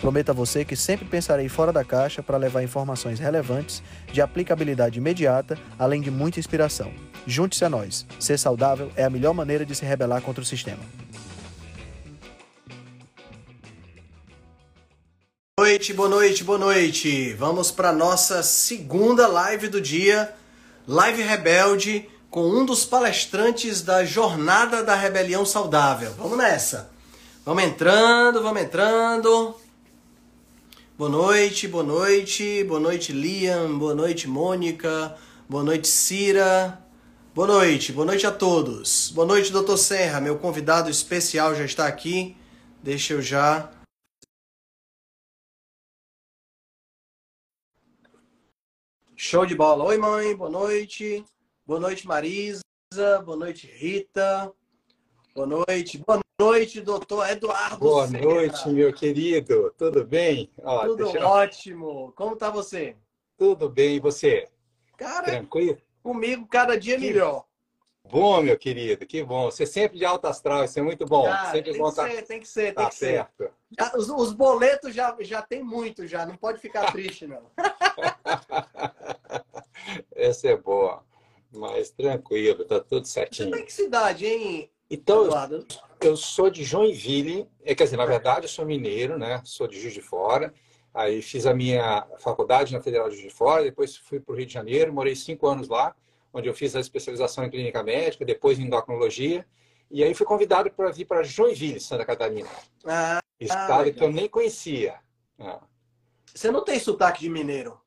Prometo a você que sempre pensarei fora da caixa para levar informações relevantes, de aplicabilidade imediata, além de muita inspiração. Junte-se a nós. Ser saudável é a melhor maneira de se rebelar contra o sistema. Boa noite, boa noite, boa noite. Vamos para nossa segunda live do dia, Live Rebelde, com um dos palestrantes da Jornada da Rebelião Saudável. Vamos nessa. Vamos entrando, vamos entrando. Boa noite, boa noite, boa noite Liam, boa noite Mônica, boa noite Cira, boa noite, boa noite a todos. Boa noite, doutor Serra, meu convidado especial já está aqui. Deixa eu já. Show de bola. Oi, mãe, boa noite. Boa noite, Marisa. Boa noite, Rita. Boa noite. Boa noite, doutor Eduardo. Boa Serra. noite, meu querido. Tudo bem? Ó, Tudo eu... ótimo. Como tá você? Tudo bem, e você? Cara, tranquilo? Comigo cada dia que... melhor. Bom, meu querido, que bom. Você sempre de alta astral, isso é muito bom. Cara, sempre tem, bom que tá... ser, tem que ser, tá tem que certo. ser. Já, os, os, boletos já, já tem muito, já. Não pode ficar triste, não. Essa é boa. Mas tranquilo, tá tudo certinho. Você tá em que cidade, hein? Então, Eduardo? eu sou de Joinville, é, quer dizer, na verdade eu sou mineiro, né? Sou de Juiz de Fora. Aí fiz a minha faculdade na Federal de Juiz de Fora, depois fui para o Rio de Janeiro, morei cinco anos lá, onde eu fiz a especialização em clínica médica, depois em endocrinologia. E aí fui convidado para vir para Joinville, Santa Catarina. Ah, estado ah, que eu nem conhecia. Ah. Você não tem sotaque de mineiro?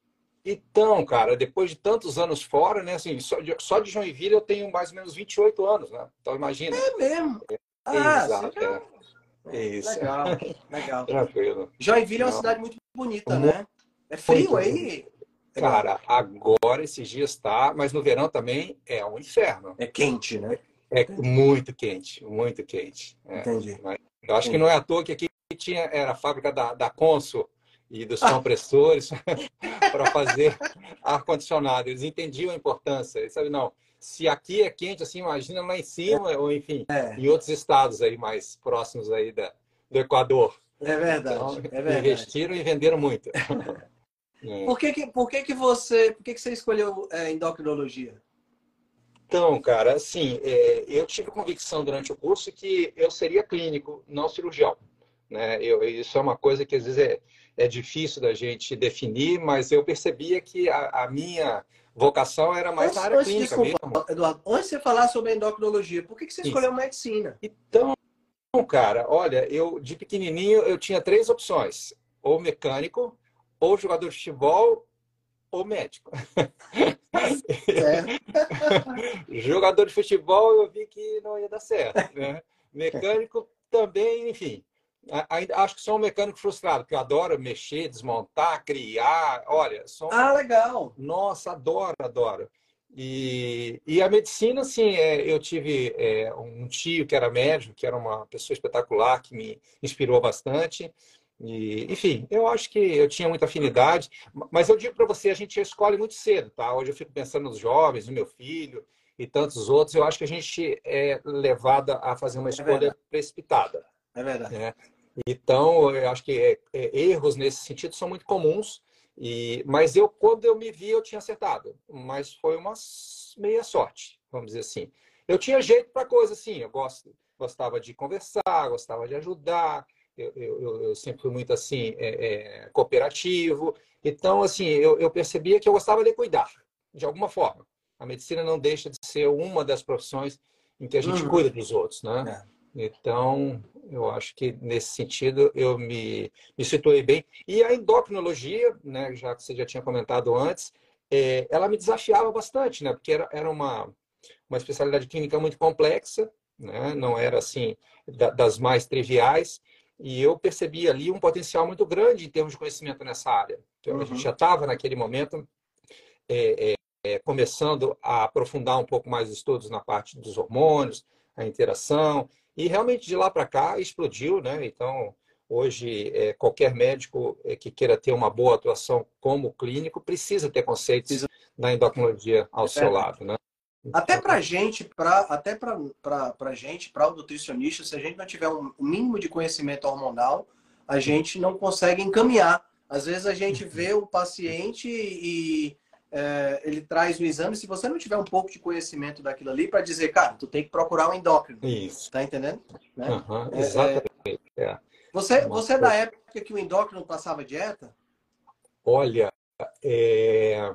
Então, cara, depois de tantos anos fora, né? Assim, só de, só de Joinville eu tenho mais ou menos 28 anos, né? Então imagina. É mesmo? É, ah, exato. É. é. Isso. Legal, legal. Tranquilo. Joinville é uma cidade muito bonita, né? É frio aí? Cara, agora esses dias tá, mas no verão também é um inferno. É quente, né? É muito quente, muito quente. É. Entendi. Eu acho que não é à toa que aqui tinha, era a fábrica da, da Consul, e dos compressores para fazer ar-condicionado. Eles entendiam a importância. Eles sabem, não, se aqui é quente, assim, imagina lá em cima, ou enfim, é. em outros estados aí mais próximos aí da, do Equador. É verdade, então, é verdade. Investiram e venderam muito. é. Por que que, por que que você, por que que você escolheu é, endocrinologia? Então, cara, assim, é, eu tive convicção durante o curso que eu seria clínico, não cirurgião. Né? Eu, isso é uma coisa que às vezes é, é difícil da gente definir, mas eu percebia que a, a minha vocação era mais antes, na área clínica desculpa, mesmo. Eduardo, antes de você falar sobre endocrinologia, por que, que você Isso. escolheu medicina? Então, cara, olha, eu de pequenininho eu tinha três opções: ou mecânico, ou jogador de futebol, ou médico. É. jogador de futebol eu vi que não ia dar certo. Né? Mecânico também, enfim ainda acho que sou um mecânico frustrado, porque eu adoro mexer, desmontar, criar. Olha, sou Ah, legal. Nossa, adoro, adoro. E, e a medicina, assim, é, eu tive é, um tio que era médico, que era uma pessoa espetacular, que me inspirou bastante. E, enfim, eu acho que eu tinha muita afinidade, mas eu digo para você, a gente escolhe muito cedo, tá? Hoje eu fico pensando nos jovens, no meu filho e tantos outros, eu acho que a gente é levado a fazer uma é escolha é precipitada. É verdade. Né? Então, eu acho que é, é, erros nesse sentido são muito comuns. E, mas eu, quando eu me vi, eu tinha acertado. Mas foi uma meia sorte, vamos dizer assim. Eu tinha jeito para coisa assim. Eu gosto, gostava de conversar, gostava de ajudar. Eu, eu, eu sempre fui muito assim é, é, cooperativo. Então, assim, eu, eu percebia que eu gostava de cuidar, de alguma forma. A medicina não deixa de ser uma das profissões em que a gente uhum. cuida dos outros, né? É. Então, eu acho que nesse sentido eu me, me situei bem. E a endocrinologia, né, já que você já tinha comentado antes, é, ela me desafiava bastante, né, porque era, era uma, uma especialidade clínica muito complexa, né, não era assim da, das mais triviais, e eu percebi ali um potencial muito grande em termos de conhecimento nessa área. Então, uhum. a gente uhum. já estava naquele momento é, é, é, começando a aprofundar um pouco mais os estudos na parte dos hormônios, a interação, e realmente de lá para cá explodiu, né? Então, hoje, é, qualquer médico é, que queira ter uma boa atuação como clínico precisa ter conceitos da endocrinologia ao é seu lado, né? Até para gente, pra, até para gente, para o nutricionista, se a gente não tiver um mínimo de conhecimento hormonal, a gente não consegue encaminhar. Às vezes a gente vê o paciente e é, ele traz o exame. Se você não tiver um pouco de conhecimento daquilo ali, para dizer, cara, tu tem que procurar um endócrino. Isso. Tá entendendo? Né? Uhum, exatamente. É, você, você é da época que o endócrino passava dieta? Olha, é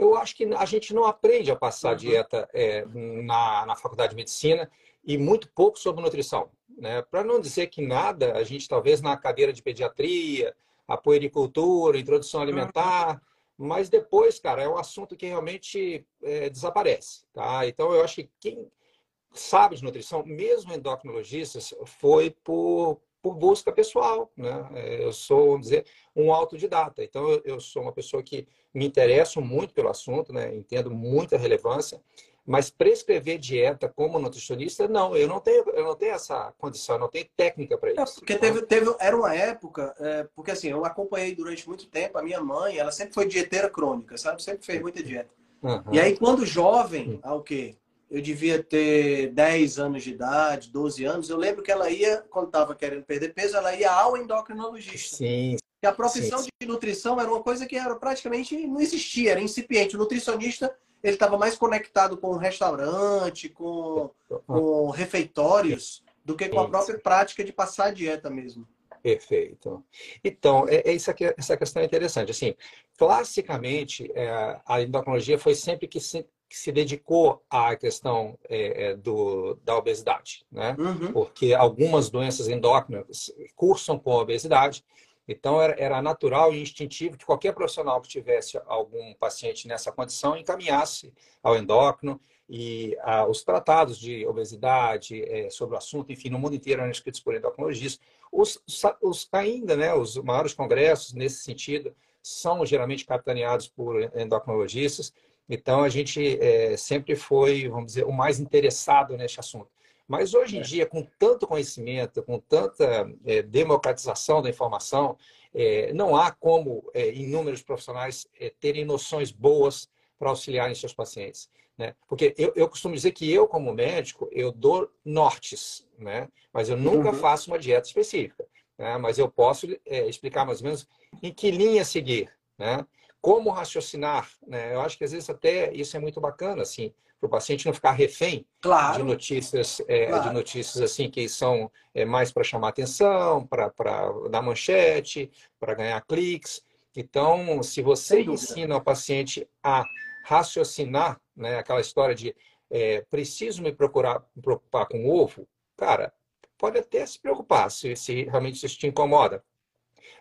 eu acho que a gente não aprende a passar uhum. dieta é, na, na faculdade de medicina e muito pouco sobre nutrição. Né? Para não dizer que nada, a gente talvez na cadeira de pediatria, a puericultura, introdução alimentar, uhum. Mas depois, cara, é um assunto que realmente é, desaparece. Tá? Então, eu acho que quem sabe de nutrição, mesmo endocrinologistas, foi por, por busca pessoal. Né? É, eu sou, vamos dizer, um autodidata. Então, eu, eu sou uma pessoa que me interesso muito pelo assunto, né? entendo muita relevância, mas prescrever dieta como nutricionista, não, eu não tenho, eu não tenho essa condição, eu não tenho técnica para isso. É, porque teve, teve, era uma época, é, porque assim, eu acompanhei durante muito tempo, a minha mãe, ela sempre foi dieteira crônica, sabe? Sempre fez muita dieta. Uhum. E aí, quando jovem, ao quê? eu devia ter 10 anos de idade, 12 anos. Eu lembro que ela ia, quando estava querendo perder peso, ela ia ao endocrinologista. Sim. Que a profissão sim, sim. de nutrição era uma coisa que era praticamente não existia, era incipiente. O nutricionista ele estava mais conectado com o restaurante, com, com refeitórios, do que com a própria prática de passar a dieta mesmo. Perfeito. Então, é, é isso aqui, essa questão é interessante. Assim, classicamente, é, a endocrinologia foi sempre que se, que se dedicou à questão é, é, do, da obesidade, né? Uhum. Porque algumas doenças endócrinas cursam com a obesidade, então era, era natural e instintivo que qualquer profissional que tivesse algum paciente nessa condição encaminhasse ao endócrino e ah, os tratados de obesidade é, sobre o assunto, enfim, no mundo inteiro eram escritos por endocrinologistas. Os, os ainda, né, os maiores congressos nesse sentido são geralmente capitaneados por endocrinologistas então, a gente é, sempre foi, vamos dizer, o mais interessado nesse assunto. Mas hoje em é. dia, com tanto conhecimento, com tanta é, democratização da informação, é, não há como é, inúmeros profissionais é, terem noções boas para auxiliarem seus pacientes. Né? Porque eu, eu, costumo dizer que eu, como médico, eu dou nortes, né? mas eu nunca uhum. faço uma dieta específica. Né? Mas eu posso explicar mais ou menos em que linha seguir. Né? como raciocinar, né? Eu acho que às vezes até isso é muito bacana, assim, para o paciente não ficar refém claro. de notícias, é, claro. de notícias assim que são é, mais para chamar atenção, para dar manchete, para ganhar cliques. Então, se você ensina o paciente a raciocinar, né, aquela história de é, preciso me procurar me preocupar com o ovo, cara, pode até se preocupar se, se realmente isso te incomoda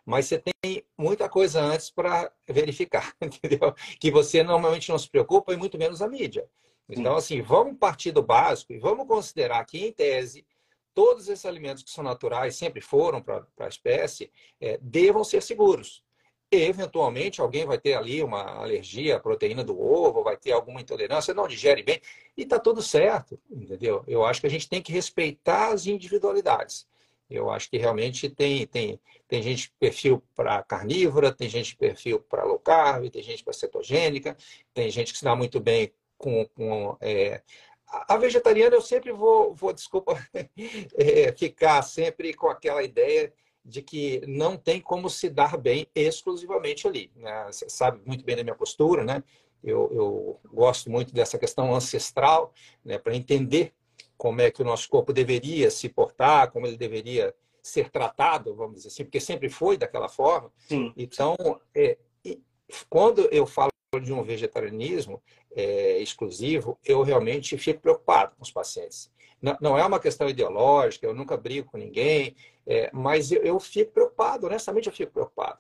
mas você tem muita coisa antes para verificar, entendeu? Que você normalmente não se preocupa e muito menos a mídia. Então, assim, vamos partir do básico e vamos considerar que, em tese, todos esses alimentos que são naturais, sempre foram para a espécie, é, devam ser seguros. E, eventualmente, alguém vai ter ali uma alergia à proteína do ovo, vai ter alguma intolerância, não digere bem, e está tudo certo, entendeu? Eu acho que a gente tem que respeitar as individualidades. Eu acho que realmente tem, tem, tem gente perfil para carnívora, tem gente perfil para low carb, tem gente para cetogênica, tem gente que se dá muito bem com. com é... A vegetariana eu sempre vou, vou desculpa, é, ficar sempre com aquela ideia de que não tem como se dar bem exclusivamente ali. Né? Você sabe muito bem da minha postura, né? Eu, eu gosto muito dessa questão ancestral, né? para entender como é que o nosso corpo deveria se portar, como ele deveria ser tratado, vamos dizer assim, porque sempre foi daquela forma. Sim. Então, é, quando eu falo de um vegetarianismo é, exclusivo, eu realmente fico preocupado com os pacientes. Não, não, é uma questão ideológica, eu nunca brigo com ninguém, é, mas eu, eu, fico preocupado, honestamente eu fico preocupado.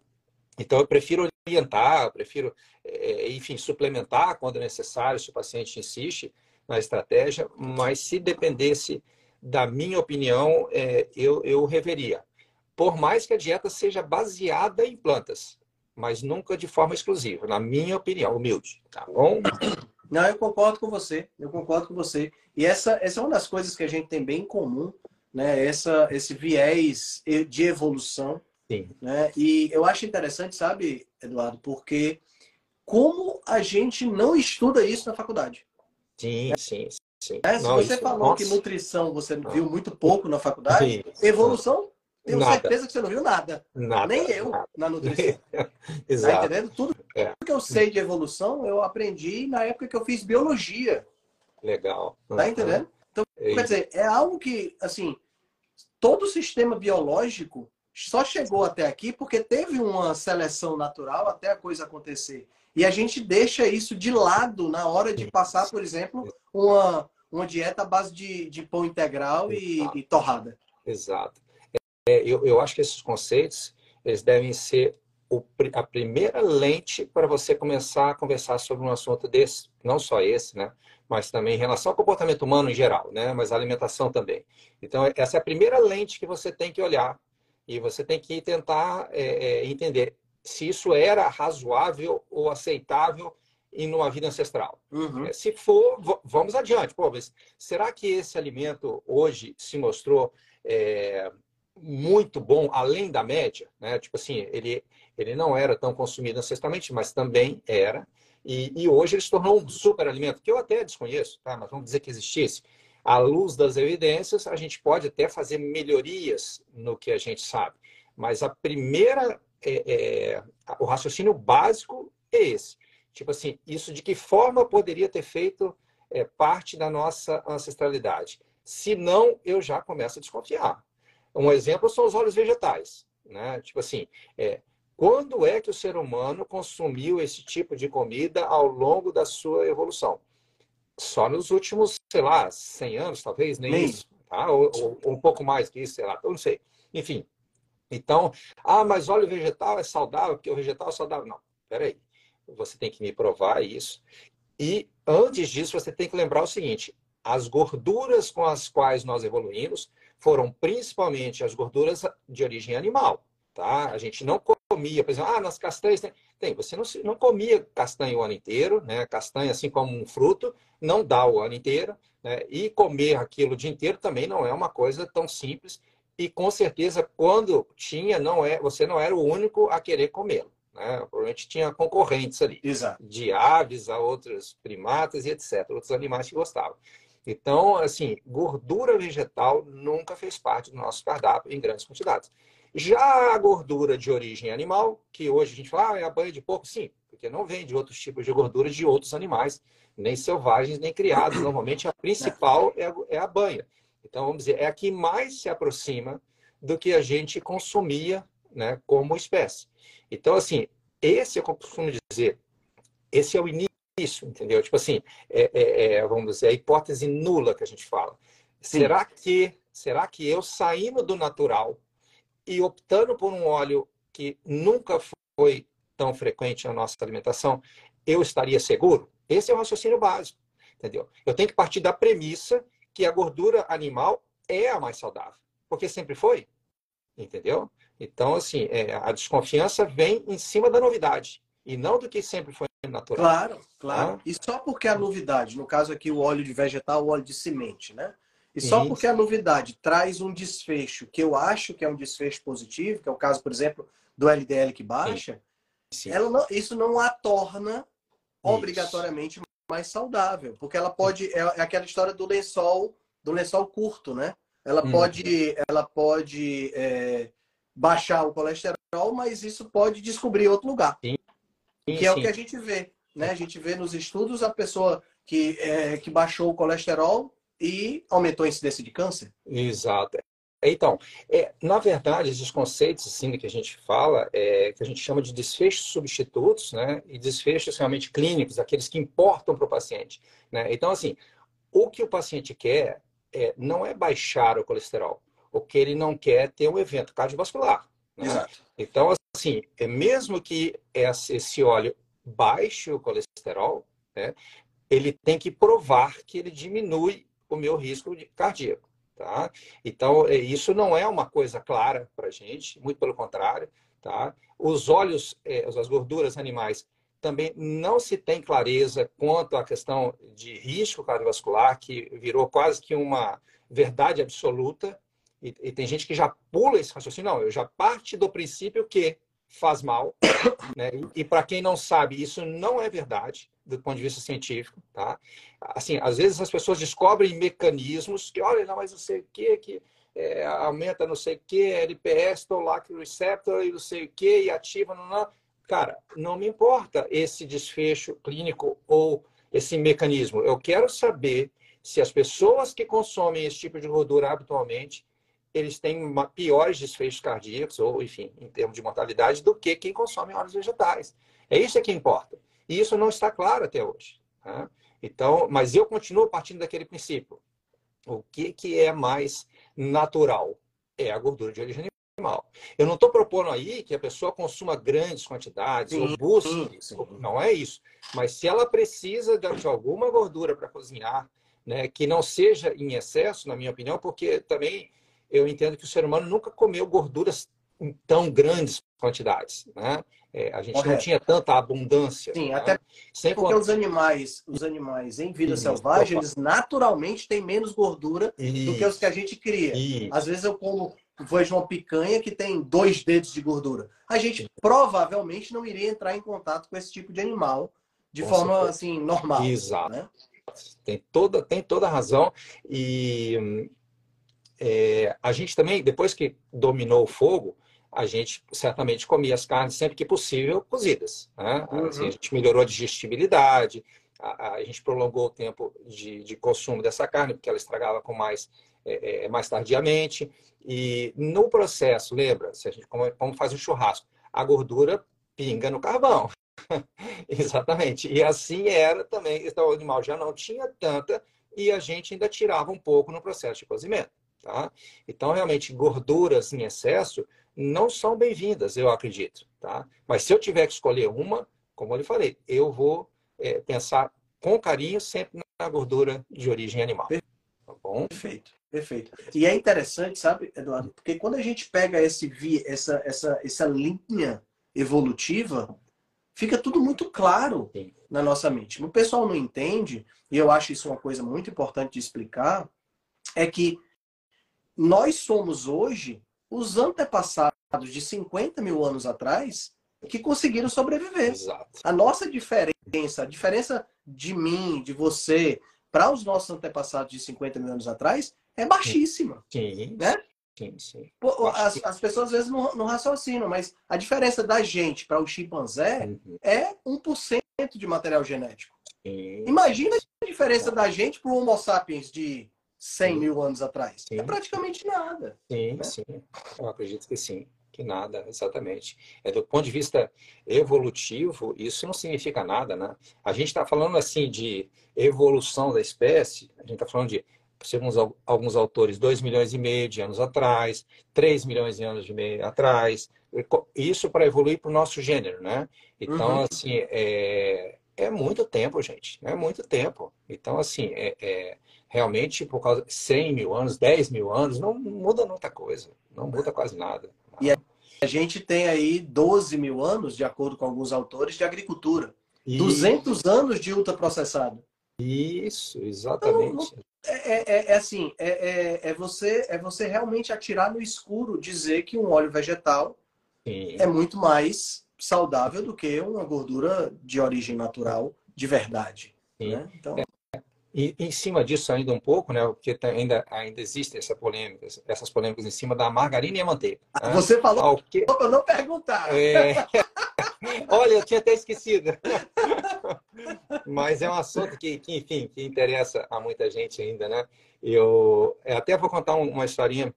Então, eu prefiro orientar, eu prefiro, é, enfim, suplementar quando necessário, se o paciente insiste, na estratégia, mas se dependesse da minha opinião, é, eu, eu reveria. Por mais que a dieta seja baseada em plantas, mas nunca de forma exclusiva, na minha opinião, humilde, tá bom? Não, eu concordo com você, eu concordo com você. E essa, essa é uma das coisas que a gente tem bem em comum, né? Essa, esse viés de evolução. Sim. Né? E eu acho interessante, sabe, Eduardo, porque como a gente não estuda isso na faculdade. Sim, sim, sim. É, se não, você falou nossa. que nutrição você viu muito pouco na faculdade, sim. evolução, tenho nada. certeza que você não viu nada. nada Nem eu nada. na nutrição. Exato. Tá entendendo? Tudo é. que eu sei de evolução, eu aprendi na época que eu fiz biologia. Legal. Tá entendendo? Então, é quer dizer, é algo que, assim, todo o sistema biológico só chegou até aqui porque teve uma seleção natural até a coisa acontecer. E a gente deixa isso de lado na hora de passar, por exemplo, uma, uma dieta à base de, de pão integral e, e torrada. Exato. É, eu, eu acho que esses conceitos eles devem ser o, a primeira lente para você começar a conversar sobre um assunto desse, não só esse, né? Mas também em relação ao comportamento humano em geral, né? Mas a alimentação também. Então, essa é a primeira lente que você tem que olhar e você tem que tentar é, é, entender se isso era razoável ou aceitável em uma vida ancestral. Uhum. É, se for, vamos adiante. Pô, será que esse alimento hoje se mostrou é, muito bom além da média? Né? Tipo assim, ele, ele não era tão consumido ancestralmente, mas também era. E, e hoje ele se tornou um super alimento, que eu até desconheço, tá? mas vamos dizer que existisse. À luz das evidências, a gente pode até fazer melhorias no que a gente sabe. Mas a primeira, é, é, o raciocínio básico é esse. Tipo assim, isso de que forma poderia ter feito é, parte da nossa ancestralidade? Se não, eu já começo a desconfiar. Um exemplo são os óleos vegetais. Né? Tipo assim, é, quando é que o ser humano consumiu esse tipo de comida ao longo da sua evolução? Só nos últimos, sei lá, 100 anos, talvez, nem, nem. isso. Tá? Ou, ou, ou, um pouco mais que isso, sei lá, eu não sei. Enfim. Então, ah, mas óleo vegetal é saudável, porque o vegetal é saudável. Não, peraí. Você tem que me provar isso. E antes disso, você tem que lembrar o seguinte: as gorduras com as quais nós evoluímos foram principalmente as gorduras de origem animal. Tá? A gente não comia, por exemplo, ah, nas castanhas tem. tem você não, não comia castanha o ano inteiro, né? Castanha, assim como um fruto, não dá o ano inteiro. Né? E comer aquilo o dia inteiro também não é uma coisa tão simples. E com certeza, quando tinha, não é, você não era o único a querer comê-lo. Né? Provavelmente tinha concorrentes ali. Exato. De aves a outros primatas e etc. Outros animais que gostavam. Então, assim, gordura vegetal nunca fez parte do nosso cardápio em grandes quantidades. Já a gordura de origem animal, que hoje a gente fala, ah, é a banha de porco, sim, porque não vem de outros tipos de gordura de outros animais, nem selvagens, nem criados. Normalmente a principal é a, é a banha. Então, vamos dizer, é a que mais se aproxima do que a gente consumia né, como espécie. Então, assim, esse eu costumo dizer, esse é o início isso, entendeu? Tipo assim, é, é, é, vamos dizer, a hipótese nula que a gente fala. Sim. Será que, será que eu saindo do natural e optando por um óleo que nunca foi tão frequente na nossa alimentação, eu estaria seguro? Esse é o raciocínio básico, entendeu? Eu tenho que partir da premissa que a gordura animal é a mais saudável, porque sempre foi, entendeu? Então, assim, é, a desconfiança vem em cima da novidade e não do que sempre foi natural. Claro, claro. Ah. E só porque a novidade, no caso aqui o óleo de vegetal, o óleo de semente, né? E só porque a novidade traz um desfecho que eu acho que é um desfecho positivo, que é o caso, por exemplo, do LDL que baixa, Sim. Sim. Ela não, isso não a torna obrigatoriamente mais saudável, porque ela pode é, é, aquela história do lençol, do lençol curto, né? Ela hum. pode, ela pode é, baixar o colesterol, mas isso pode descobrir outro lugar. Sim. Sim, que é sim. o que a gente vê. Né? A gente vê nos estudos a pessoa que, é, que baixou o colesterol e aumentou a incidência de câncer. Exato. Então, é, na verdade, esses conceitos assim, que a gente fala, é, que a gente chama de desfechos substitutos, né? E desfechos realmente clínicos, aqueles que importam para o paciente. Né? Então, assim, o que o paciente quer é, não é baixar o colesterol. O que ele não quer é ter um evento cardiovascular. Né? Exato. Então, assim, é mesmo que esse óleo baixe o colesterol, né, ele tem que provar que ele diminui o meu risco cardíaco. Tá? Então, é, isso não é uma coisa clara para a gente, muito pelo contrário. tá? Os óleos, é, as gorduras animais, também não se tem clareza quanto à questão de risco cardiovascular, que virou quase que uma verdade absoluta. E, e tem gente que já pula esse raciocínio. Não, eu já parte do princípio que faz mal. Né? E, e para quem não sabe, isso não é verdade do ponto de vista científico, tá? Assim, às vezes as pessoas descobrem mecanismos que, olha, não, mas não sei o que, que é, aumenta não sei o que, LPS, Tollac Receptor e não sei o que, e ativa, não, não. Cara, não me importa esse desfecho clínico ou esse mecanismo. Eu quero saber se as pessoas que consomem esse tipo de gordura habitualmente, eles têm uma, piores desfechos cardíacos, ou, enfim, em termos de mortalidade, do que quem consome óleos vegetais. É isso que importa. E isso não está claro até hoje. Tá? Então, mas eu continuo partindo daquele princípio. O que, que é mais natural? É a gordura de origem animal. Eu não estou propondo aí que a pessoa consuma grandes quantidades sim, ou busque. Sim, sim. Não é isso. Mas se ela precisa de alguma gordura para cozinhar, né, que não seja em excesso, na minha opinião, porque também eu entendo que o ser humano nunca comeu gorduras em tão grandes quantidades. Né? É, a gente Correto. não tinha tanta abundância. Sim, né? até Sem porque os animais, os animais em vida Isso, selvagem, opa. eles naturalmente têm menos gordura Isso. do que os que a gente cria. Isso. Às vezes eu como vejo uma picanha que tem dois dedos de gordura. A gente provavelmente não iria entrar em contato com esse tipo de animal de com forma certeza. assim normal. Exato. Né? Tem toda tem toda a razão e é, a gente também depois que dominou o fogo a gente certamente comia as carnes sempre que possível cozidas. Né? Uhum. Assim, a gente melhorou a digestibilidade, a, a gente prolongou o tempo de, de, consumo dessa carne, porque ela estragava com mais, é, é, mais tardiamente. E no processo, lembra, se a gente como, como faz um churrasco, a gordura pinga no carvão. Exatamente. E assim era também. Então, o animal já não tinha tanta e a gente ainda tirava um pouco no processo de cozimento. Tá? Então, realmente, gorduras em excesso não são bem-vindas, eu acredito. Tá? Mas se eu tiver que escolher uma, como eu lhe falei, eu vou é, pensar com carinho sempre na gordura de origem animal. Tá bom? Perfeito, perfeito. E é interessante, sabe, Eduardo, porque quando a gente pega esse, essa, essa, essa linha evolutiva, fica tudo muito claro Sim. na nossa mente. O pessoal não entende, e eu acho isso uma coisa muito importante de explicar, é que nós somos hoje os antepassados de 50 mil anos atrás que conseguiram sobreviver. Exato. A nossa diferença, a diferença de mim, de você, para os nossos antepassados de 50 mil anos atrás, é baixíssima. Sim. Né? Sim, sim. As, as, pessoas às vezes não, não raciocinam, mas a diferença da gente para o chimpanzé uhum. é 1% de material genético. Sim. Imagina a diferença da gente para o Homo sapiens de 100 sim. mil anos atrás. É sim. É praticamente nada. Sim, né? sim. Eu acredito que sim. Que nada, exatamente. É do ponto de vista evolutivo, isso não significa nada, né? A gente está falando assim de evolução da espécie, a gente está falando de, segundo alguns autores, 2 milhões e meio de anos atrás, 3 milhões de anos de meio atrás, isso para evoluir para o nosso gênero, né? Então, uhum. assim, é, é muito tempo, gente, é muito tempo. Então, assim, é, é realmente por causa de 100 mil anos, 10 mil anos, não muda muita coisa, não muda quase nada. E a gente tem aí 12 mil anos, de acordo com alguns autores, de agricultura. E... 200 anos de ultraprocessado. Isso, exatamente. Então, é, é, é, assim, é, é, é, você, é você realmente atirar no escuro dizer que um óleo vegetal Sim. é muito mais saudável do que uma gordura de origem natural de verdade. Né? Então... É, e em cima disso ainda um pouco, né, porque ainda, ainda existe essa polêmica, essas polêmicas em cima da margarina e a manteiga. Né? Você falou que... para não perguntar. É... Olha, eu tinha até esquecido. Mas é um assunto que, que, enfim, que interessa a muita gente ainda, né? Eu até vou contar uma historinha.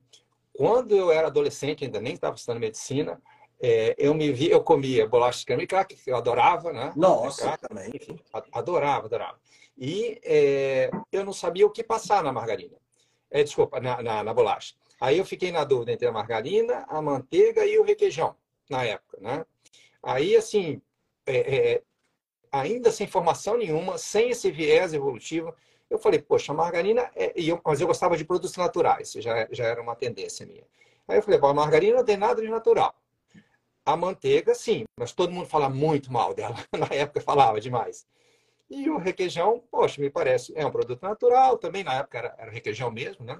Quando eu era adolescente, ainda nem estava estudando medicina, é, eu me vi, eu comia bolacha de creme crack, que eu adorava, né? Nossa, crack, também. Enfim, adorava, adorava. E é, eu não sabia o que passar na margarina. É, desculpa, na, na, na, bolacha. Aí eu fiquei na dúvida entre a margarina, a manteiga e o requeijão, na época, né? Aí, assim, é, é, ainda sem formação nenhuma, sem esse viés evolutivo, eu falei, poxa, a margarina... É... Eu, mas eu gostava de produtos naturais, já, já era uma tendência minha. Aí eu falei, bom, a margarina não tem nada de natural. A manteiga, sim, mas todo mundo fala muito mal dela. Na época falava demais. E o requeijão, poxa, me parece, é um produto natural, também na época era, era requeijão mesmo, né?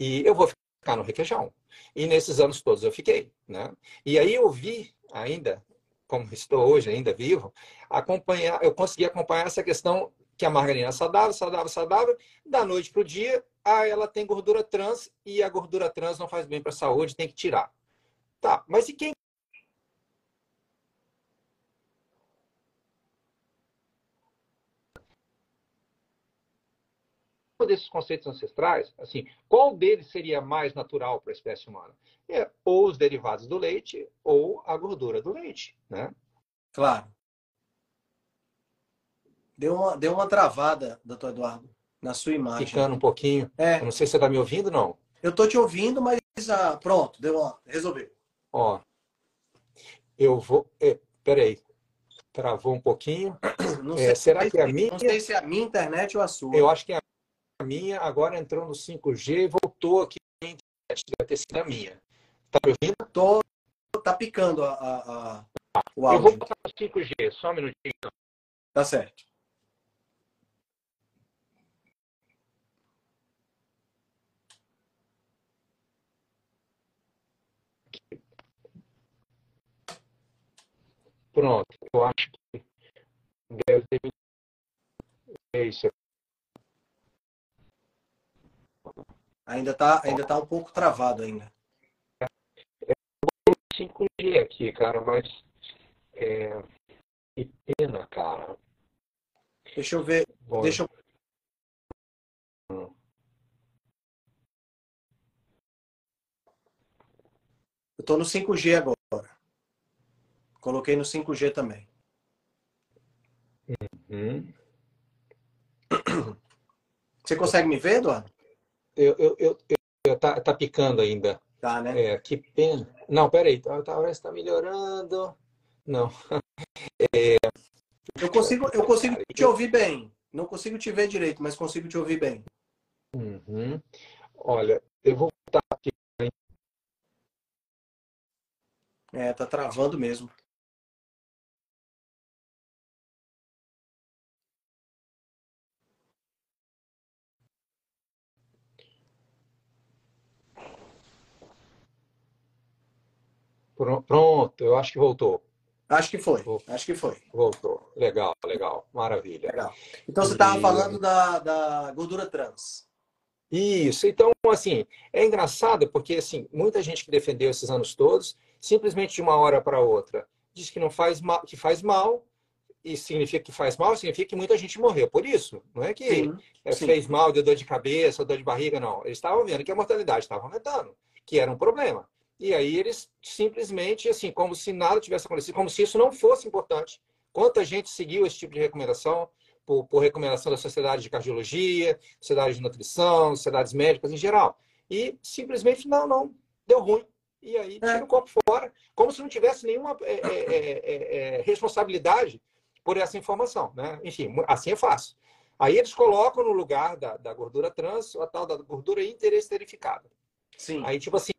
E eu vou ficar no requeijão. E nesses anos todos eu fiquei, né? E aí eu vi ainda, como estou hoje ainda vivo, acompanhar, eu consegui acompanhar essa questão que a margarina é saudável, saudável, saudável, da noite para o dia, ah, ela tem gordura trans e a gordura trans não faz bem para a saúde, tem que tirar. Tá, mas e quem desses conceitos ancestrais, assim, qual deles seria mais natural para a espécie humana? É, ou os derivados do leite ou a gordura do leite, né? Claro. Deu uma, deu uma travada, doutor Eduardo, na sua imagem. Ficando um pouquinho. É. Eu não sei se você está me ouvindo, não. Eu estou te ouvindo, mas ah, pronto, deu uma, resolveu. Ó, eu vou. É, peraí. Travou um pouquinho. É, será que é a minha? Não sei se é a minha internet ou a sua. Eu acho que é a minha. Agora entrou no 5G e voltou aqui na internet. Deve ter sido a minha. Tá me ouvindo? Tô, tá picando a, a, a o Eu vou áudio. botar no 5G, só um minutinho. Tá certo. Pronto, eu acho que deve ter. É isso. Ainda tá, ainda tá um pouco travado ainda. 5G aqui, cara, mas. É... Que pena, cara. Deixa eu ver. Bom, Deixa eu... Eu tô no 5G agora. Coloquei no 5G também. Hum. Você consegue me ver, Eduardo? Eu, eu, eu, eu- tá, tá picando ainda. Tá, né? É, que pena. Não, peraí, tá, tá, parece que tá melhorando. Não. Eu consigo, eu consigo te ouvir bem. Não consigo te ver direito, mas consigo te ouvir bem. Uhum. Olha, eu vou botar aqui. É, tá travando mesmo. Pronto, eu acho que voltou. Acho que foi. Vou- Acho que foi. Voltou. Legal, legal. Maravilha. Legal. Então você estava E- falando da, da gordura trans. Isso. Então, assim, é engraçado porque, assim, muita gente que defendeu esses anos todos, simplesmente de uma hora para outra, diz que não faz mal, que faz mal, e significa que faz mal, significa que muita gente morreu por isso. Não é que Sim. é, sim. fez mal, deu dor de cabeça, dor de barriga, não. Eles estavam vendo que a mortalidade estava aumentando, que era um problema. E aí eles simplesmente, assim, como se nada tivesse acontecido, como se isso não fosse importante. Quanta gente seguiu esse tipo de recomendação, por, por recomendação da Sociedade de Cardiologia, Sociedade de Nutrição, sociedades médicas em geral. E simplesmente, não, não, deu ruim. E aí tira É. o copo fora, como se não tivesse nenhuma é, é, é, é, responsabilidade por essa informação. Né? Enfim, assim é fácil. Aí eles colocam no lugar da, da gordura trans a tal da gordura interesterificada. Sim. Aí, tipo assim,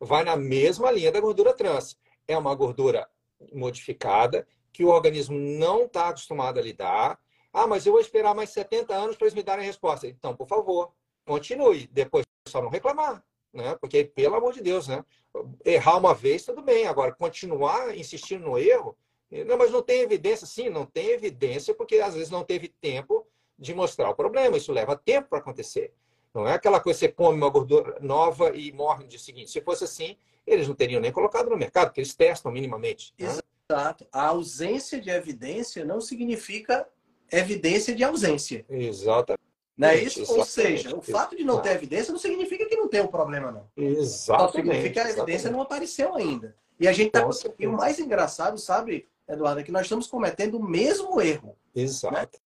vai na mesma linha da gordura trans. É uma gordura modificada que o organismo não está acostumado a lidar. Ah, mas eu vou esperar mais 70 anos para eles me darem a resposta. Então, por favor, continue. Depois só não reclamar, né? Porque, pelo amor de Deus, né? Errar uma vez, tudo bem. Agora, continuar insistindo no erro, não, mas não tem evidência. Sim, não tem evidência, porque às vezes não teve tempo de mostrar o problema. Isso leva tempo para acontecer. Não é aquela coisa que você come uma gordura nova e morre no dia seguinte. Se fosse assim, eles não teriam nem colocado no mercado, porque eles testam minimamente. né? Exato. A ausência de evidência não significa evidência de ausência. Exatamente. Não é isso? Ou Exatamente. seja, o fato de não ter evidência não significa que não tem o problema, não. Só Exatamente. significa que a evidência exatamente. não apareceu ainda. E a gente tá Com E o mais engraçado, sabe, Eduardo, é que nós estamos cometendo o mesmo erro. Exato.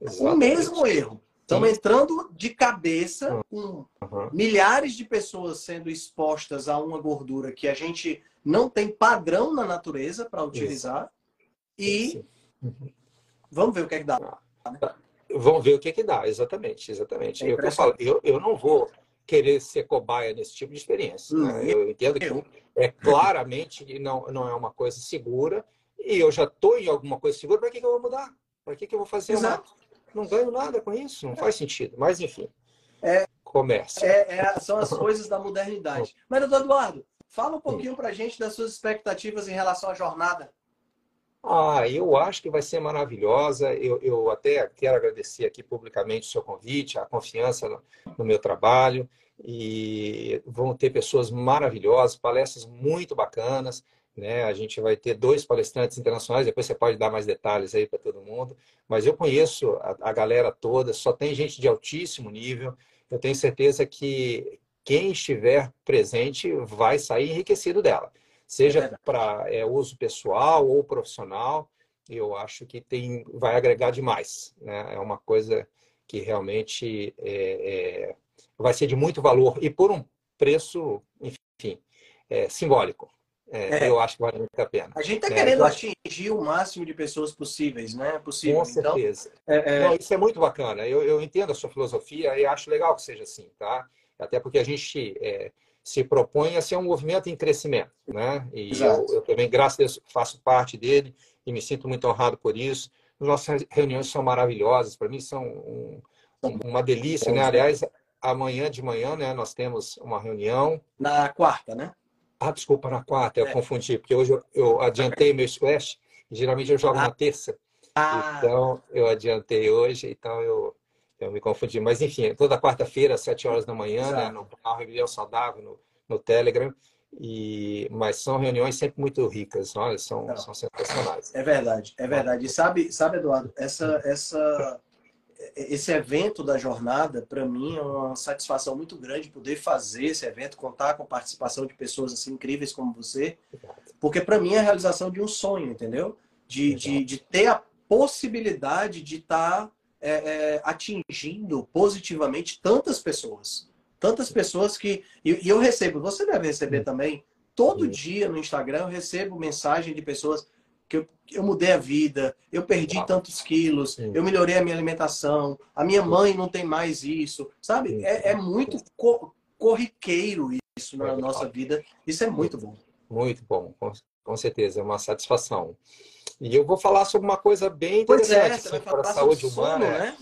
O Exatamente. mesmo erro. Estamos Sim. entrando de cabeça com Uhum. milhares de pessoas sendo expostas a uma gordura que a gente não tem padrão na natureza para utilizar. E Sim. Uhum. vamos ver o que é que dá. Vamos ver o que que dá, exatamente, exatamente. É eu, eu, falo, eu, eu não vou, querer ser cobaia nesse tipo de experiência. Né? Uhum. Eu entendo que é claramente não, não é uma coisa segura e eu já estou em alguma coisa segura, para que, que eu vou mudar? Para que, que eu vou fazer Exato. uma... Não ganho nada com isso, não faz sentido. Mas, enfim, é, comércio. É, é, são as coisas da modernidade. Mas, doutor Eduardo, fala um pouquinho para a gente das suas expectativas em relação à jornada. Ah, eu acho que vai ser maravilhosa. Eu, eu até quero agradecer aqui publicamente o seu convite, a confiança no, no meu trabalho. E vão ter pessoas maravilhosas, palestras muito bacanas. Né? A gente vai ter dois palestrantes internacionais, depois você pode dar mais detalhes aí para todo mundo. Mas eu conheço a, a, galera toda, só tem gente de altíssimo nível. Eu tenho certeza que quem estiver presente vai sair enriquecido dela seja é para é, uso pessoal ou profissional, eu acho que tem, vai agregar demais. Né? É uma coisa que realmente é, é, vai ser de muito valor e por um preço, enfim, é, simbólico. É, é. eu acho que vale muito a pena. A gente está né? querendo atingir o máximo de pessoas possíveis, né? Possível. Com então, certeza. Então, Não, isso é muito bacana. Eu, eu entendo a sua filosofia e acho legal que seja assim, tá? Até porque a gente se propõe a ser um movimento em crescimento, né? E eu, eu, também, graças a Deus, faço parte dele e me sinto muito honrado por isso. Nossas reuniões são maravilhosas, para mim são um, uma delícia, né? Aliás, amanhã de manhã, né, nós temos uma reunião. Na quarta, né? Ah, desculpa, na quarta, eu é. confundi, porque hoje eu, eu adiantei meu squash, geralmente eu jogo ah. na terça. Ah. Então, eu adiantei hoje, então eu eu me confundi. Mas, enfim, toda quarta-feira, às sete horas da manhã, né, no canal Rebelião Saudável, no, no Telegram. E, mas são reuniões sempre muito ricas, olha, são, são sensacionais. É verdade, é verdade. E sabe, sabe Eduardo, essa, essa, esse evento da jornada, para mim, é uma satisfação muito grande poder fazer esse evento, contar com a participação de pessoas assim incríveis como você, porque para mim é a realização de um sonho, entendeu? De, de, de ter a possibilidade de estar tá é, é, atingindo positivamente tantas pessoas. Tantas pessoas que. E, e, eu recebo, você deve receber também, todo dia no Instagram eu recebo mensagem de pessoas que eu, eu mudei a vida, eu perdi tantos quilos, Sim. eu melhorei a minha alimentação, a minha mãe não tem mais isso, sabe? É, é, muito co corriqueiro isso na nossa vida. Isso é muito bom. Muito bom, com, com certeza, é uma satisfação. E eu vou falar sobre uma coisa bem é, interessante é, para a saúde humana, sono, né?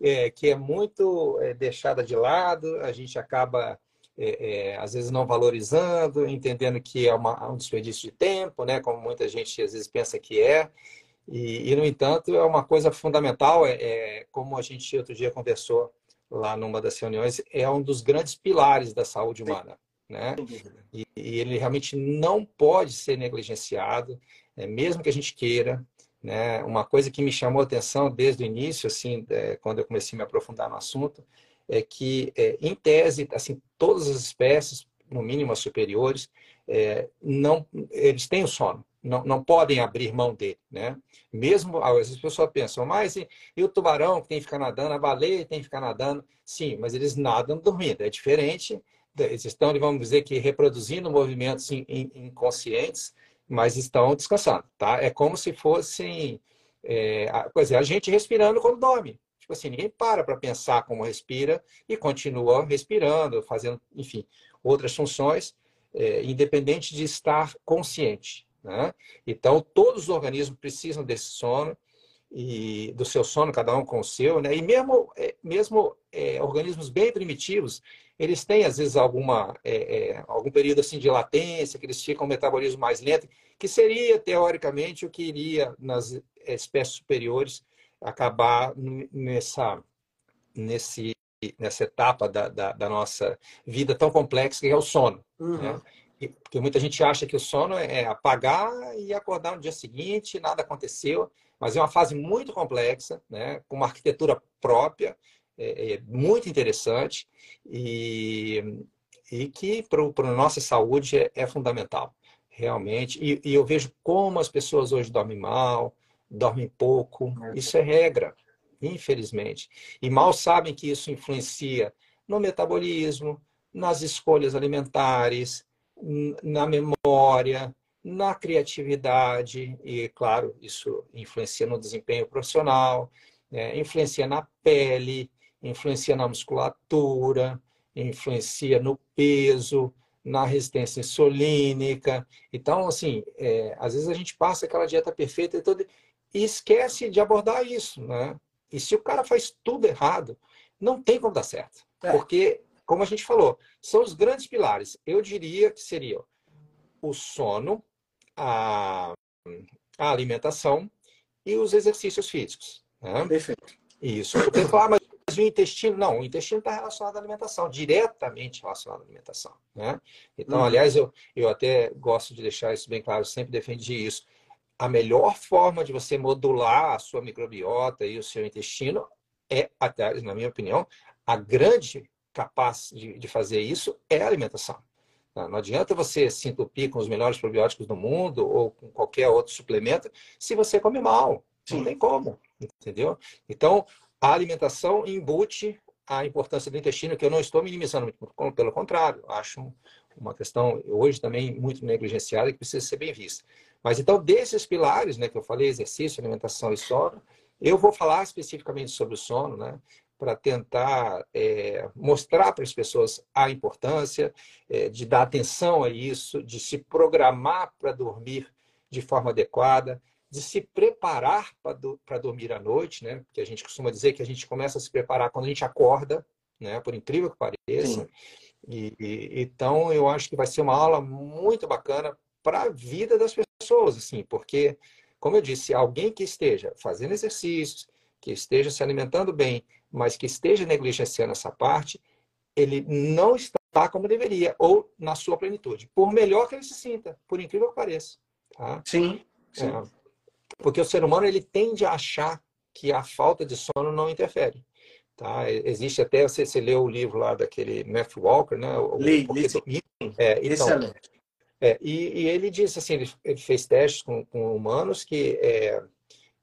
é, que é muito é, deixada de lado, a gente acaba, é, é, às vezes, não valorizando, entendendo que é uma, um desperdício de tempo, né? como muita gente às vezes pensa que é. E, e no entanto, é uma coisa fundamental, é, como a gente outro dia conversou lá numa das reuniões, é um dos grandes pilares da saúde humana. Né? E, e ele realmente não pode ser negligenciado é, mesmo que a gente queira. Né? Uma coisa que me chamou a atenção desde o início, assim, é, quando eu comecei a me aprofundar no assunto, é que, é, em tese, assim, todas as espécies, no mínimo as superiores, é, não, eles têm o sono, não, não podem abrir mão dele, né? Mesmo, às vezes as pessoas pensam, mas e, e, o tubarão que tem que ficar nadando, a baleia tem que ficar nadando? Sim, mas eles nadam dormindo, é diferente, eles estão, vamos dizer que, reproduzindo movimentos inconscientes, mas estão descansando, tá? É como se fossem, é, a, a gente respirando quando dorme. Tipo assim, ninguém para para pensar como respira e continua respirando, fazendo, enfim, outras funções, é, independente de estar consciente, né? Então, todos os organismos precisam desse sono e do seu sono, cada um com o seu, né? E mesmo, é, mesmo é, organismos bem primitivos, eles têm, às vezes, alguma, é, é, algum período assim de latência, que eles ficam um metabolismo mais lento, que seria, teoricamente, o que iria nas espécies superiores acabar nessa, nesse, nessa etapa da, da, da nossa vida tão complexa que é o sono. Uhum. Né? Porque muita gente acha que o sono é apagar e acordar no dia seguinte, nada aconteceu, mas é uma fase muito complexa, né? com uma arquitetura própria, é, é muito interessante e, e que para a nossa saúde é, é fundamental, realmente. E, e, eu vejo como as pessoas hoje dormem mal, dormem pouco, é. isso é regra, infelizmente. E mal sabem que isso influencia no metabolismo, nas escolhas alimentares, na memória, na criatividade, e, claro, isso influencia no desempenho profissional, né? influencia na pele, influencia na musculatura, influencia no peso, na resistência insulínica. Então, assim, é, às vezes a gente passa aquela dieta perfeita e, todo, e esquece de abordar isso, né? E se o cara faz tudo errado, não tem como dar certo. É. Porque, como a gente falou, são os grandes pilares. Eu diria que seriam o sono, a, a alimentação e os exercícios físicos. Né? Perfeito. Isso. Porque falar, mas o intestino, não, o intestino está relacionado à alimentação, diretamente relacionado à alimentação. Né? Então, uhum. aliás, eu, eu até gosto de deixar isso bem claro, sempre defendi isso. A melhor forma de você modular a sua microbiota e o seu intestino é, até na minha opinião, a grande capaz de, de fazer isso é a alimentação. Tá? Não adianta você se entupir com os melhores probióticos do mundo ou com qualquer outro suplemento se você come mal. Sim. Não tem como, entendeu? Então, a alimentação embute a importância do intestino, que eu não estou minimizando, pelo contrário, acho uma questão hoje também muito negligenciada que precisa ser bem vista. Mas então, desses pilares, né, que eu falei, exercício, alimentação e sono, eu vou falar especificamente sobre o sono, né, para tentar é, mostrar para as pessoas a importância é, de dar atenção a isso, de se programar para dormir de forma adequada, de se preparar para do, dormir à noite, né? Porque a gente costuma dizer que a gente começa a se preparar quando a gente acorda, né? Por incrível que pareça. E, e, então eu acho que vai ser uma aula muito bacana para a vida das pessoas, assim, porque, como eu disse, alguém que esteja fazendo exercícios, que esteja se alimentando bem, mas que esteja negligenciando essa parte, ele não está como deveria, ou na sua plenitude, por melhor que ele se sinta, por incrível que pareça. Tá? Sim. sim. É, porque o ser humano ele tende a achar que a falta de sono não interfere. Tá? Existe até, você, você leu o livro lá daquele Matthew Walker, né? Li, li. É, então, É, e, e, ele disse assim, ele, ele fez testes com, com humanos que é,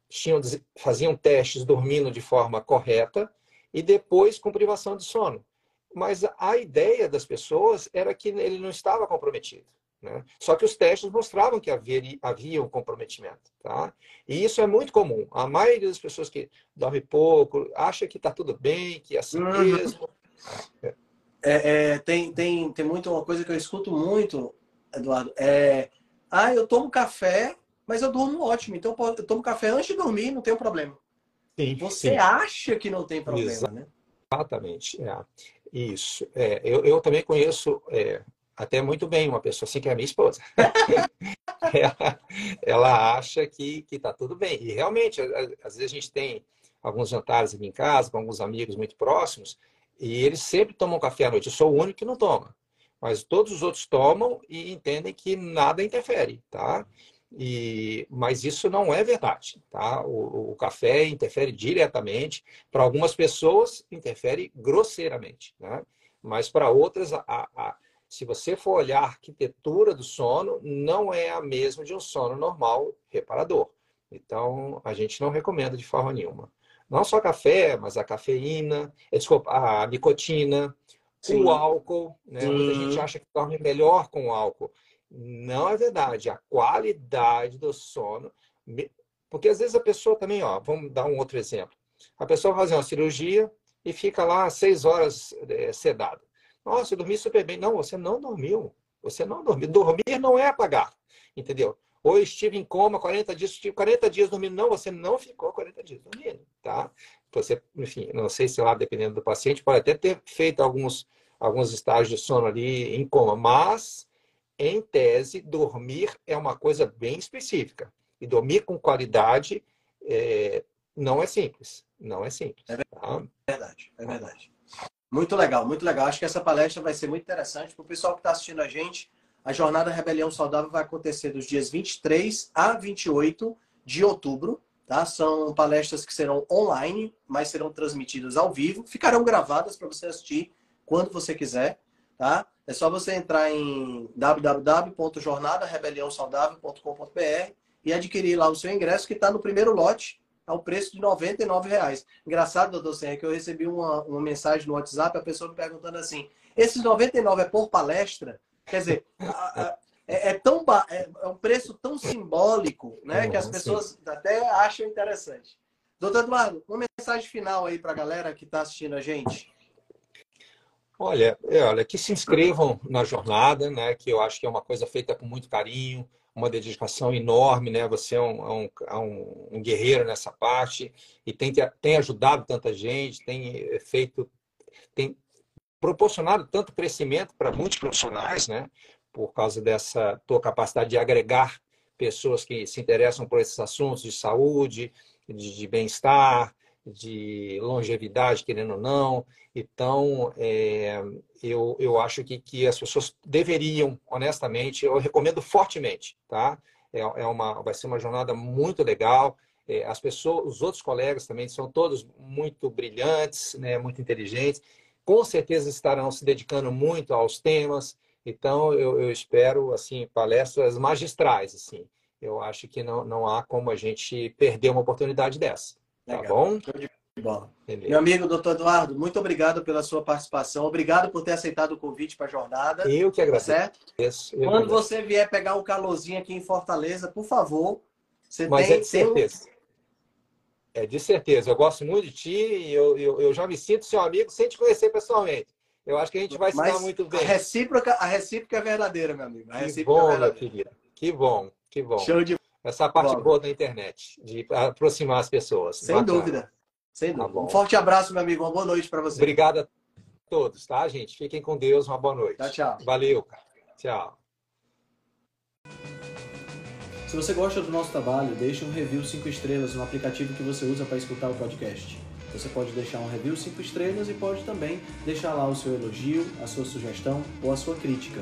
tinham, faziam testes dormindo de forma correta e depois com privação de sono. Mas a ideia das pessoas era que ele não estava comprometido. Né? Só que os testes mostravam que havia, havia um comprometimento. Tá? E isso é muito comum. A maioria das pessoas que dorme pouco acha que está tudo bem, que é assim uhum. mesmo. É, é, tem, tem, tem muito uma coisa que eu escuto muito, Eduardo. É, ah, eu tomo café mas eu durmo ótimo. Então eu tomo café antes de dormir, não tem problema. Sim, Você sim. acha que não tem problema, Exatamente. né? Exatamente. É. Isso. É, eu, eu também conheço é, até muito bem uma pessoa assim que é minha esposa. ela, ela, acha que está tudo bem. E realmente, às vezes a gente tem alguns jantares aqui em casa com alguns amigos muito próximos e eles sempre tomam café à noite. Eu sou o único que não toma. Mas todos os outros tomam e entendem que nada interfere, tá? E, mas isso não é verdade, tá? O, o café interfere diretamente, para algumas pessoas interfere grosseiramente, né? Mas para outras, a, a, se você for olhar a arquitetura do sono, não é a mesma de um sono normal reparador. Então, a gente não recomenda de forma nenhuma. Não só café, mas a cafeína, eh, desculpa, a nicotina, Sim. o álcool. Né? Muita gente acha que dorme melhor com o álcool. Não é verdade. A qualidade do sono. Porque às vezes a pessoa também, ó, vamos dar um outro exemplo. A pessoa fazer uma cirurgia e fica lá seis horas é, sedada. Nossa, eu dormi super bem. Não, você não dormiu. Você não dormiu. Dormir não é apagar. Entendeu? Ou estive em coma 40 dias, estive 40 dias dormindo. Não, você não ficou 40 dias dormindo, tá? Você, enfim, não sei se lá, dependendo do paciente, pode até ter feito alguns, alguns estágios de sono ali em coma, mas em tese, dormir é uma coisa bem específica. E dormir com qualidade é, não é simples. Não é simples. É tá? verdade, é verdade. Muito legal, muito legal. Acho que essa palestra vai ser muito interessante para o pessoal que está assistindo a gente. A Jornada Rebelião Saudável vai acontecer dos dias 23 a 28 de outubro. Tá? São palestras que serão online, mas serão transmitidas ao vivo. Ficarão gravadas para você assistir quando você quiser. Tá? É só você entrar em www.jornadarebeliãosaudável.com.br e adquirir lá o seu ingresso, que está no primeiro lote, ao preço de R$ reais. Engraçado, doutor Senra, que eu recebi uma, uma mensagem no WhatsApp, a pessoa me perguntando assim, esses 99 é por palestra? Quer dizer, é, é, tão é, é, um preço tão simbólico, né, que as pessoas até acham interessante. Doutor Eduardo, uma mensagem final aí para a galera que está assistindo a gente. Olha, é, olha, que se inscrevam na jornada, né? Que eu acho que é uma coisa feita com muito carinho, uma dedicação enorme, né? Você é um, é um, é um, um guerreiro nessa parte e tem, tem ajudado tanta gente, tem feito, tem proporcionado tanto crescimento para muitos profissionais, né? Por causa dessa tua capacidade de agregar pessoas que se interessam por esses assuntos de saúde, de, de bem-estar, de longevidade, querendo ou não. Então, é, eu, eu acho que, que as pessoas deveriam, honestamente, eu recomendo fortemente, tá? É, é uma, vai ser uma jornada muito legal. É, as pessoas, os outros colegas também são todos muito brilhantes, né, muito inteligentes. Com certeza estarão se dedicando muito aos temas. Então, eu, eu espero assim palestras magistrais. Assim, eu acho que não, não há como a gente perder uma oportunidade dessa. Tá Legal. bom? Bom. Meu amigo, doutor Eduardo, muito obrigado pela sua participação. Obrigado por ter aceitado o convite para a jornada. Eu que agradeço. Certo? Quando você vier pegar um calorzinho aqui em Fortaleza, por favor, você Mas tem, é de certeza. Tem... É de certeza. Eu gosto muito de ti e eu, eu, eu, já me sinto seu amigo sem te conhecer pessoalmente. Eu acho que a gente vai se dar muito bem. A recíproca, a recíproca é verdadeira, meu amigo. A que bom, é meu querido. Que bom, que bom. Show de Essa parte bom. boa da internet, de aproximar as pessoas. Sem Bacana. dúvida. Sem tá dúvida. Tá um forte abraço, meu amigo. Uma boa noite para você. Obrigado a todos, tá, gente? Fiquem com Deus. Uma boa noite. Tchau, tchau. Valeu, cara. Tchau. Se você gosta do nosso trabalho, deixe um review 5 estrelas no aplicativo que você usa para escutar o podcast. Você pode deixar um review 5 estrelas e pode também deixar lá o seu elogio, a sua sugestão ou a sua crítica.